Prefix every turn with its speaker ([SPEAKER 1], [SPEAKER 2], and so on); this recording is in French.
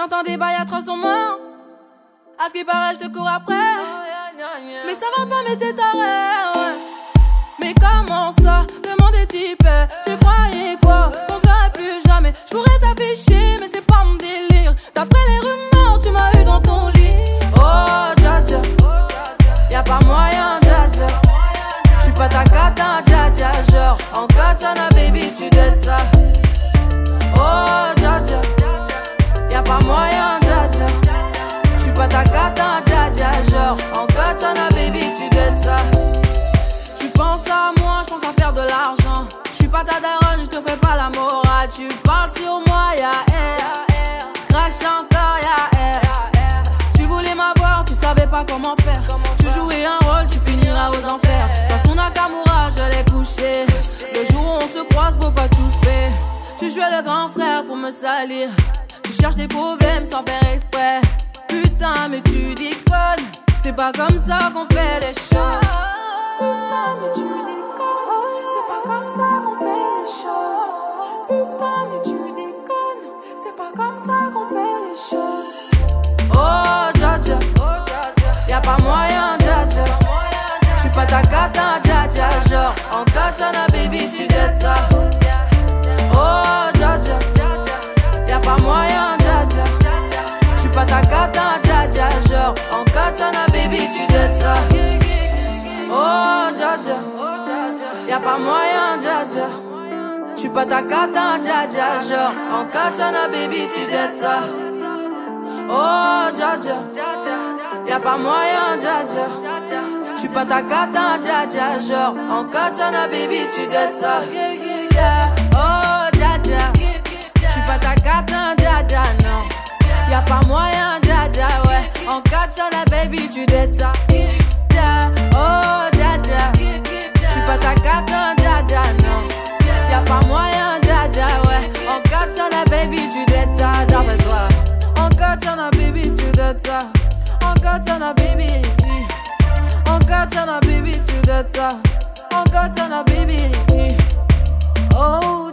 [SPEAKER 1] J'entends des bails à 300 mains. À ce qui paraît, je te cours après. Mais ça va pas, mais t'es taré, Mais comment ça, le monde est Tu croyais quoi? Qu'on serait plus jamais. Je pourrais t'afficher, mais moyen, dja J'suis pas ta cata, dja dja Genre, en katana, baby, tu dettes ça. Tu penses à moi, j'pense à faire de l'argent. J'suis pas ta daronne, j'te fais pas la morale Tu parles sur moi, y'a air. Crash encore, y'a air. Tu voulais m'avoir, tu savais pas comment faire. Tu jouais un rôle, tu finiras aux enfers. Dans son Nakamura, je l'ai couché. Le jour où on se croise, faut pas tout faire. Tu jouais le grand frère pour me salir Tu cherches des problèmes sans faire exprès. Putain, mais tu déconnes. C'est pas comme ça qu'on fait les choses. Putain, mais tu déconnes. C'est pas comme ça qu'on fait les choses. Putain, mais tu déconnes. C'est pas comme ça qu'on fait les choses. Oh, dja Y'a pas moyen, dja J'suis pas ta cata, pas moyen, dja dja. J'suis pas ta cata, dja dja Genre, en katana, baby, tu dettes ça. Oh, dja dja. Y'a pas moyen, dja dja. J'suis pas ta cata, dja dja Genre, en katana, baby, tu dettes ça. Oh, dja dja. J'suis pas ta cata, dja dja, non. Y'a pas moyen, dja dja, ouais. En katana, baby, tu dettes ça On God, a baby. On God, a baby to. On God, a baby. Oh.